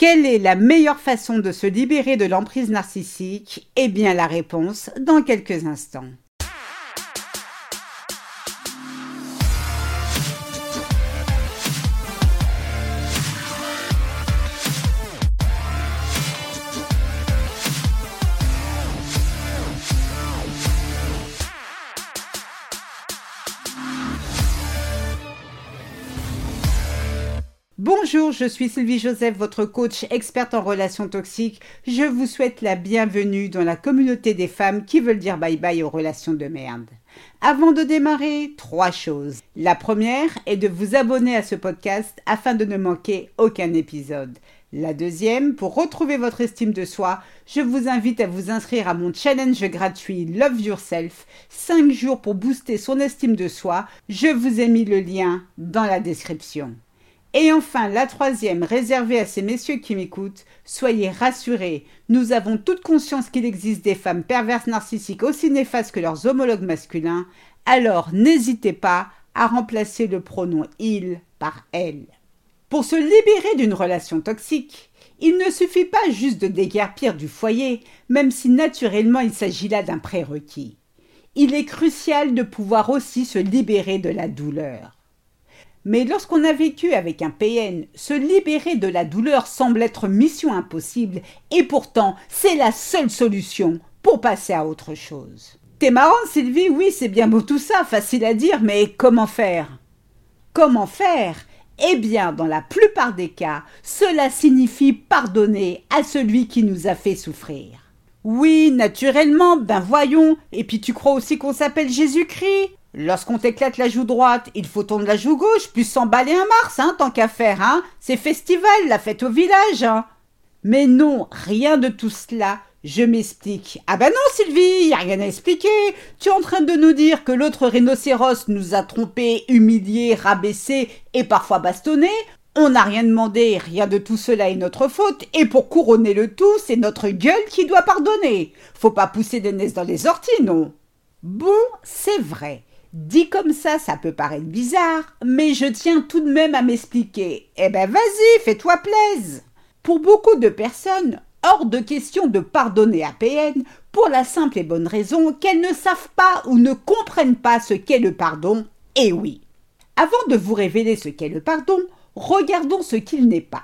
Quelle est la meilleure façon de se libérer de l'emprise narcissique? Eh bien la réponse dans quelques instants. Bonjour, je suis Sylvie Joseph, votre coach experte en relations toxiques. Je vous souhaite la bienvenue dans la communauté des femmes qui veulent dire bye bye aux relations de merde. Avant de démarrer, trois choses. La première est de vous abonner à ce podcast afin de ne manquer aucun épisode. La deuxième, pour retrouver votre estime de soi, je vous invite à vous inscrire à mon challenge gratuit Love Yourself, 5 jours pour booster son estime de soi. Je vous ai mis le lien dans la description. Et enfin, la troisième, réservée à ces messieurs qui m'écoutent, soyez rassurés, nous avons toute conscience qu'il existe des femmes perverses narcissiques aussi néfastes que leurs homologues masculins, alors n'hésitez pas à remplacer le pronom il par elle. Pour se libérer d'une relation toxique, il ne suffit pas juste de déguerpir du foyer, même si naturellement il s'agit là d'un prérequis. Il est crucial de pouvoir aussi se libérer de la douleur. Mais lorsqu'on a vécu avec un PN, se libérer de la douleur semble être mission impossible, et pourtant c'est la seule solution pour passer à autre chose. T'es marrant, Sylvie, oui, c'est bien beau tout ça, facile à dire, mais comment faire? Comment faire? Eh bien, dans la plupart des cas, cela signifie pardonner à celui qui nous a fait souffrir. Oui, naturellement, ben voyons, et puis tu crois aussi qu'on s'appelle Jésus-Christ? Lorsqu'on t'éclate la joue droite, il faut tourner la joue gauche, puis s'emballer un mars, hein, tant qu'à faire, hein. C'est festival, la fête au village, hein. Mais non, rien de tout cela. Je m'explique. Ah ben non, Sylvie, y a rien à expliquer. Tu es en train de nous dire que l'autre rhinocéros nous a trompés, humiliés, rabaissés et parfois bastonnés. On n'a rien demandé, rien de tout cela est notre faute, et pour couronner le tout, c'est notre gueule qui doit pardonner. Faut pas pousser des nez dans les orties, non. Bon, c'est vrai. Dit comme ça, ça peut paraître bizarre, mais je tiens tout de même à m'expliquer. Eh ben vas-y, fais-toi plaise. Pour beaucoup de personnes, hors de question de pardonner à PN pour la simple et bonne raison qu'elles ne savent pas ou ne comprennent pas ce qu'est le pardon. Et oui. Avant de vous révéler ce qu'est le pardon, regardons ce qu'il n'est pas.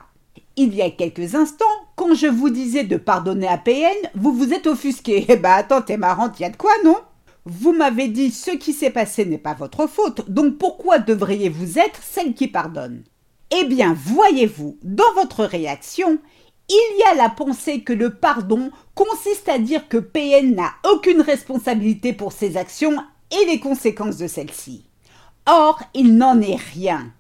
Il y a quelques instants, quand je vous disais de pardonner à PN, vous vous êtes offusqué. Eh ben attends, t'es marrante, y a de quoi, non? Vous m'avez dit ce qui s'est passé n'est pas votre faute, donc pourquoi devriez-vous être celle qui pardonne? Eh bien, voyez-vous, dans votre réaction, il y a la pensée que le pardon consiste à dire que PN n'a aucune responsabilité pour ses actions et les conséquences de celles-ci. Or, il n'en est rien.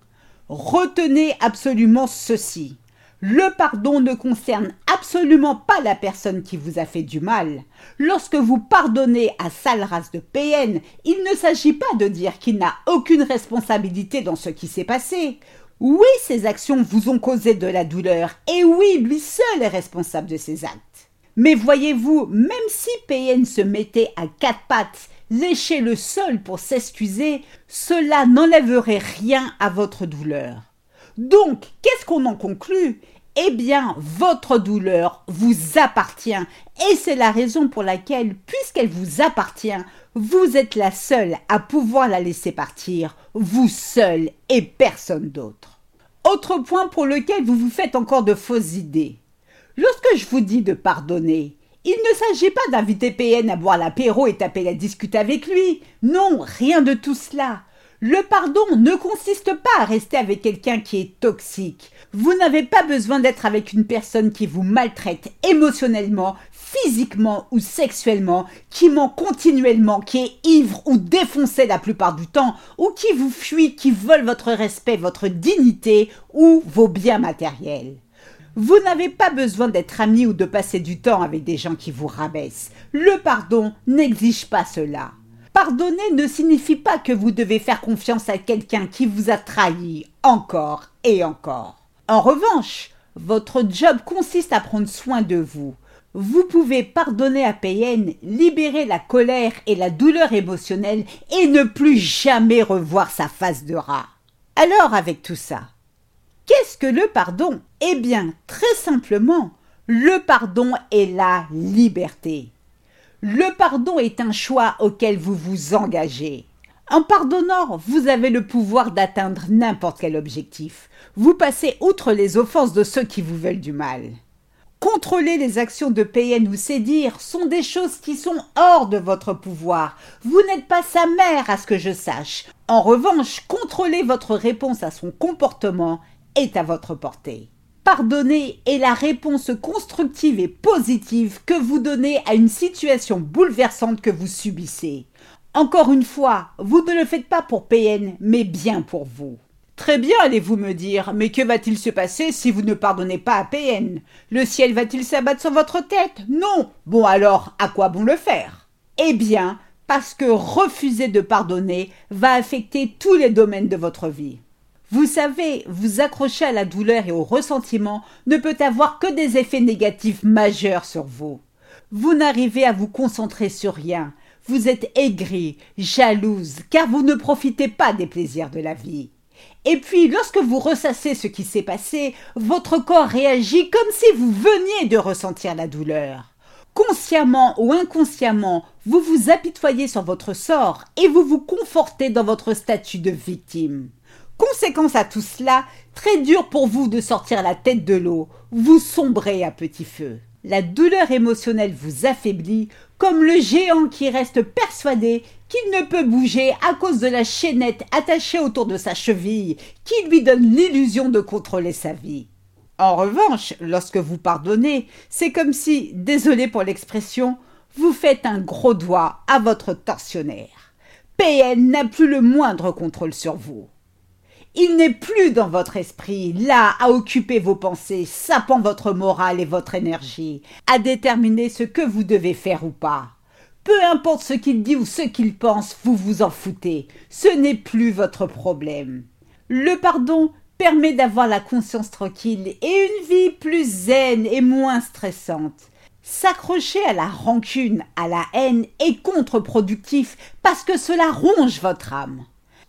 Retenez absolument ceci. Le pardon ne concerne absolument pas la personne qui vous a fait du mal. Lorsque vous pardonnez à sale race de PN, il ne s'agit pas de dire qu'il n'a aucune responsabilité dans ce qui s'est passé. Oui, ses actions vous ont causé de la douleur, et oui, lui seul est responsable de ses actes. Mais voyez-vous, même si PN se mettait à quatre pattes, lécher le sol pour s'excuser, cela n'enlèverait rien à votre douleur. Donc, qu'est-ce qu'on en conclut? Eh bien, votre douleur vous appartient. Et c'est la raison pour laquelle, puisqu'elle vous appartient, vous êtes la seule à pouvoir la laisser partir, vous seule et personne d'autre. Autre point pour lequel vous vous faites encore de fausses idées. Lorsque je vous dis de pardonner, il ne s'agit pas d'inviter PN à boire l'apéro et taper la discute avec lui. Non, rien de tout cela. Le pardon ne consiste pas à rester avec quelqu'un qui est toxique. Vous n'avez pas besoin d'être avec une personne qui vous maltraite émotionnellement, physiquement ou sexuellement, qui ment continuellement, qui est ivre ou défoncé la plupart du temps, ou qui vous fuit, qui vole votre respect, votre dignité ou vos biens matériels. Vous n'avez pas besoin d'être ami ou de passer du temps avec des gens qui vous rabaissent. Le pardon n'exige pas cela. Pardonner ne signifie pas que vous devez faire confiance à quelqu'un qui vous a trahi encore et encore. En revanche, votre job consiste à prendre soin de vous. Vous pouvez pardonner à PN, libérer la colère et la douleur émotionnelle et ne plus jamais revoir sa face de rat. Alors avec tout ça, Qu'est-ce que le pardon? Eh bien, très simplement, le pardon est la liberté. Le pardon est un choix auquel vous vous engagez. En pardonnant, vous avez le pouvoir d'atteindre n'importe quel objectif. Vous passez outre les offenses de ceux qui vous veulent du mal. Contrôler les actions de PN ou Cédir sont des choses qui sont hors de votre pouvoir. Vous n'êtes pas sa mère à ce que je sache. En revanche, contrôler votre réponse à son comportement est à votre portée. Pardonner est la réponse constructive et positive que vous donnez à une situation bouleversante que vous subissez. Encore une fois, vous ne le faites pas pour PN, mais bien pour vous. Très bien, allez-vous me dire, mais que va-t-il se passer si vous ne pardonnez pas à PN Le ciel va-t-il s'abattre sur votre tête? Non. Bon alors, à quoi bon le faire? Eh bien, parce que refuser de pardonner va affecter tous les domaines de votre vie. Vous savez, vous accrocher à la douleur et au ressentiment ne peut avoir que des effets négatifs majeurs sur vous. Vous n'arrivez à vous concentrer sur rien, vous êtes aigri, jalouse, car vous ne profitez pas des plaisirs de la vie. Et puis, lorsque vous ressassez ce qui s'est passé, votre corps réagit comme si vous veniez de ressentir la douleur. Consciemment ou inconsciemment, vous vous apitoyez sur votre sort et vous vous confortez dans votre statut de victime. Conséquence à tout cela, très dur pour vous de sortir la tête de l'eau, vous sombrez à petit feu. La douleur émotionnelle vous affaiblit, comme le géant qui reste persuadé qu'il ne peut bouger à cause de la chaînette attachée autour de sa cheville, qui lui donne l'illusion de contrôler sa vie. En revanche, lorsque vous pardonnez, c'est comme si, désolé pour l'expression, vous faites un gros doigt à votre tortionnaire. PN n'a plus le moindre contrôle sur vous. Il n'est plus dans votre esprit, là, à occuper vos pensées, sapant votre morale et votre énergie, à déterminer ce que vous devez faire ou pas. Peu importe ce qu'il dit ou ce qu'il pense, vous vous en foutez. Ce n'est plus votre problème. Le pardon permet d'avoir la conscience tranquille et une vie plus zen et moins stressante. S'accrocher à la rancune, à la haine est contre-productif parce que cela ronge votre âme.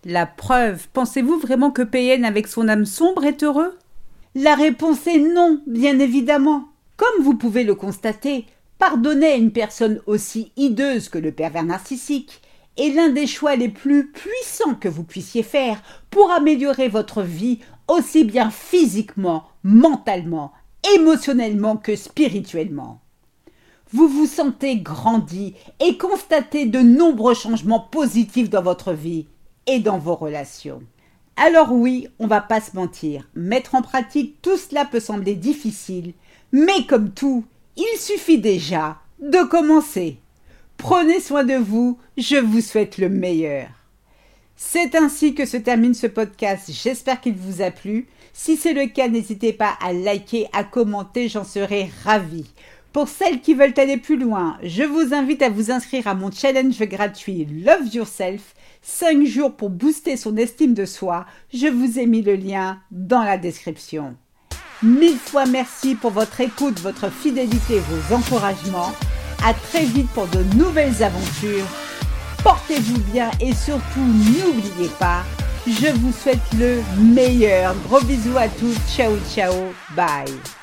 La preuve, pensez-vous vraiment que PN avec son âme sombre est heureux? La réponse est non, bien évidemment. Comme vous pouvez le constater, pardonner à une personne aussi hideuse que le pervers narcissique est l'un des choix les plus puissants que vous puissiez faire pour améliorer votre vie aussi bien physiquement, mentalement, émotionnellement que spirituellement. Vous vous sentez grandi et constatez de nombreux changements positifs dans votre vie dans vos relations. Alors oui, on va pas se mentir, mettre en pratique tout cela peut sembler difficile, mais comme tout, il suffit déjà de commencer. Prenez soin de vous, je vous souhaite le meilleur. C'est ainsi que se termine ce podcast, j'espère qu'il vous a plu. Si c'est le cas, n'hésitez pas à liker, à commenter, j'en serai ravie. Pour celles qui veulent aller plus loin, je vous invite à vous inscrire à mon challenge gratuit Love Yourself 5 jours pour booster son estime de soi, je vous ai mis le lien dans la description. Mille fois merci pour votre écoute, votre fidélité, vos encouragements. À très vite pour de nouvelles aventures. Portez-vous bien et surtout n'oubliez pas, je vous souhaite le meilleur. Gros bisous à tous. Ciao ciao. Bye.